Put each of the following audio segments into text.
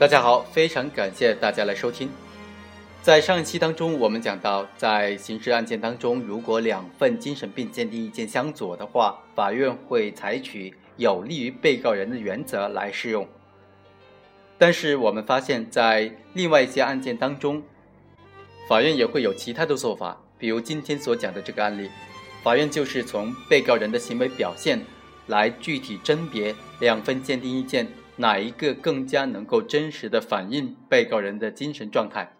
大家好，非常感谢大家来收听。在上一期当中，我们讲到，在刑事案件当中，如果两份精神病鉴定意见相左的话，法院会采取有利于被告人的原则来适用。但是我们发现，在另外一些案件当中，法院也会有其他的做法。比如今天所讲的这个案例，法院就是从被告人的行为表现来具体甄别两份鉴定意见。哪一个更加能够真实的反映被告人的精神状态？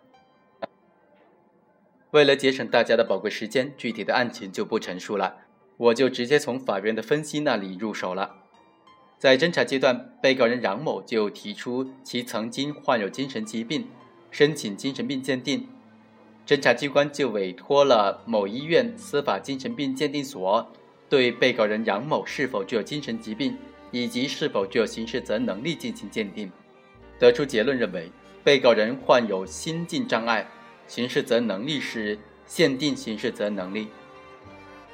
为了节省大家的宝贵时间，具体的案情就不陈述了，我就直接从法院的分析那里入手了。在侦查阶段，被告人杨某就提出其曾经患有精神疾病，申请精神病鉴定，侦查机关就委托了某医院司法精神病鉴定所对被告人杨某是否具有精神疾病。以及是否具有刑事责任能力进行鉴定，得出结论认为被告人患有心境障碍，刑事责任能力是限定刑事责任能力。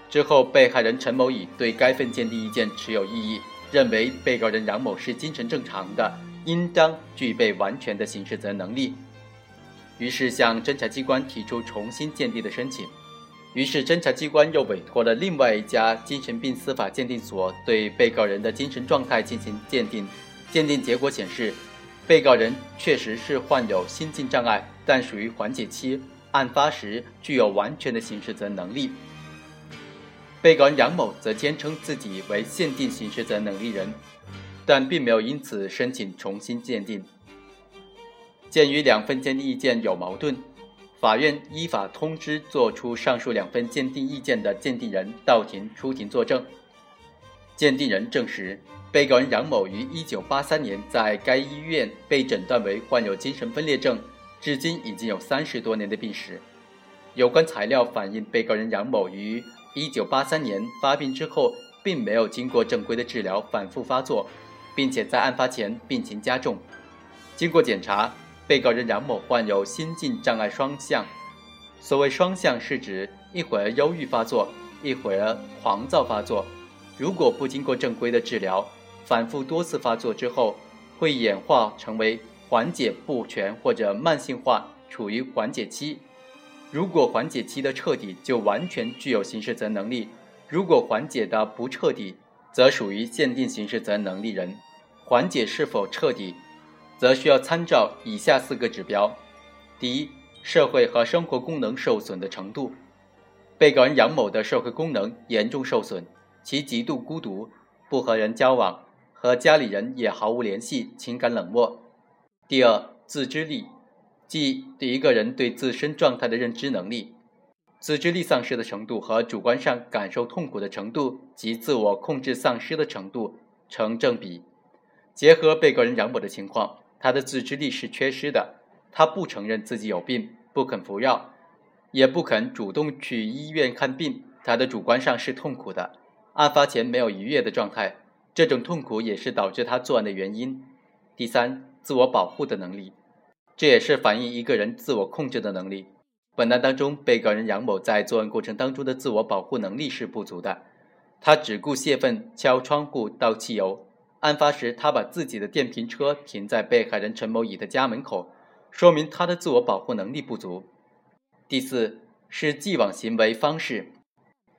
之后，被害人陈某乙对该份鉴定意见持有异议，认为被告人杨某是精神正常的，应当具备完全的刑事责任能力，于是向侦查机关提出重新鉴定的申请。于是，侦查机关又委托了另外一家精神病司法鉴定所对被告人的精神状态进行鉴定。鉴定结果显示，被告人确实是患有心境障碍，但属于缓解期，案发时具有完全的刑事责任能力。被告人杨某则坚称自己为限定刑事责任能力人，但并没有因此申请重新鉴定。鉴于两份鉴定意见有矛盾。法院依法通知作出上述两份鉴定意见的鉴定人到庭出庭作证。鉴定人证实，被告人杨某于1983年在该医院被诊断为患有精神分裂症，至今已经有三十多年的病史。有关材料反映，被告人杨某于1983年发病之后，并没有经过正规的治疗，反复发作，并且在案发前病情加重。经过检查。被告人杨某患有心境障碍双向，所谓双向是指一会儿忧郁发作，一会儿狂躁发作。如果不经过正规的治疗，反复多次发作之后，会演化成为缓解不全或者慢性化，处于缓解期。如果缓解期的彻底，就完全具有刑事责任能力；如果缓解的不彻底，则属于限定刑事责任能力人。缓解是否彻底？则需要参照以下四个指标：第一，社会和生活功能受损的程度。被告人杨某的社会功能严重受损，其极度孤独，不和人交往，和家里人也毫无联系，情感冷漠。第二，自知力，即对一个人对自身状态的认知能力。自知力丧失的程度和主观上感受痛苦的程度及自我控制丧失的程度成正比。结合被告人杨某的情况。他的自制力是缺失的，他不承认自己有病，不肯服药，也不肯主动去医院看病。他的主观上是痛苦的，案发前没有愉悦的状态，这种痛苦也是导致他作案的原因。第三，自我保护的能力，这也是反映一个人自我控制的能力。本案当中，被告人杨某在作案过程当中的自我保护能力是不足的，他只顾泄愤、敲窗户、倒汽油。案发时，他把自己的电瓶车停在被害人陈某乙的家门口，说明他的自我保护能力不足。第四是既往行为方式，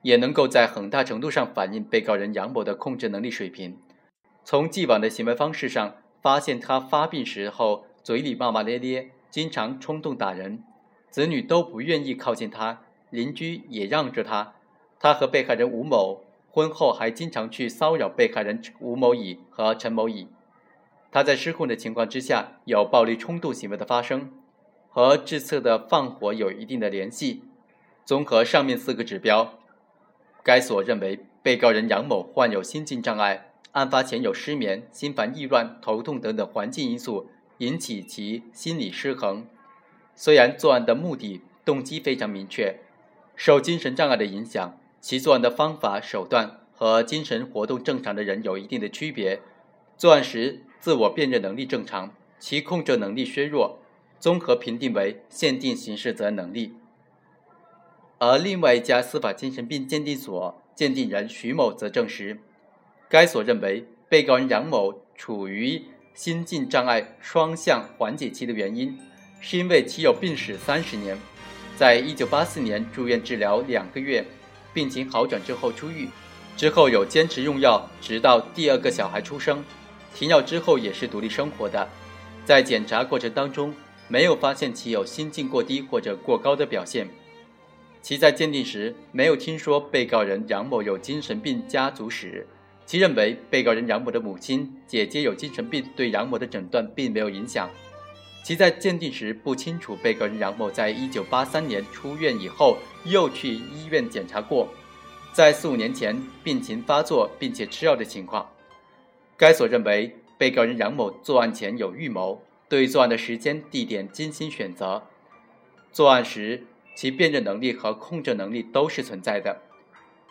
也能够在很大程度上反映被告人杨某的控制能力水平。从既往的行为方式上发现，他发病时候嘴里骂骂咧咧，经常冲动打人，子女都不愿意靠近他，邻居也让着他。他和被害人吴某。婚后还经常去骚扰被害人吴某乙和陈某乙，他在失控的情况之下有暴力冲突行为的发生，和制测的放火有一定的联系。综合上面四个指标，该所认为被告人杨某患有心境障碍，案发前有失眠、心烦意乱、头痛等等环境因素引起其心理失衡。虽然作案的目的动机非常明确，受精神障碍的影响。其作案的方法手段和精神活动正常的人有一定的区别，作案时自我辨认能力正常，其控制能力削弱，综合评定为限定刑事责任能力。而另外一家司法精神病鉴定所鉴定人徐某则证实，该所认为被告人杨某处于心境障碍双向缓解期的原因，是因为其有病史三十年，在一九八四年住院治疗两个月，病情好转之后出狱，之后有坚持用药，直到第二个小孩出生，停药之后也是独立生活的，在检查过程当中没有发现其有心境过低或者过高的表现。其在鉴定时没有听说被告人杨某有精神病家族史，其认为被告人杨某的母亲、姐姐有精神病，对杨某的诊断并没有影响。其在鉴定时不清楚被告人杨某在一九八三年出院以后又去医院检查过，在四五年前病情发作并且吃药的情况。该所认为被告人杨某作案前有预谋，对作案的时间、地点精心选择，作案时。其辨认能力和控制能力都是存在的，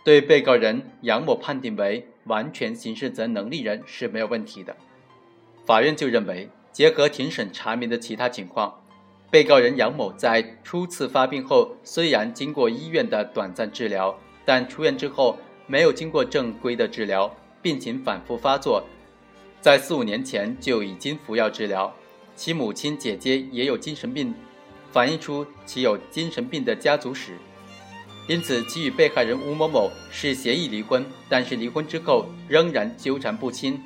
对被告人杨某判定为完全刑事责任能力人是没有问题的。法院就认为，结合庭审查明的其他情况，被告人杨某在初次发病后，虽然经过医院的短暂治疗，但出院之后没有经过正规的治疗，病情反复发作，在四五年前就已经服药治疗。其母亲、姐姐也有精神病。反映出其有精神病的家族史，因此其与被害人吴某某是协议离婚，但是离婚之后仍然纠缠不清，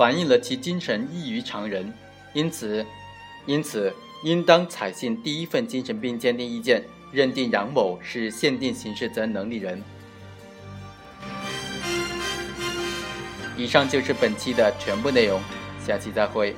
反映了其精神异于常人，因此，因此应当采信第一份精神病鉴定意见，认定杨某是限定刑事责任能力人。以上就是本期的全部内容，下期再会。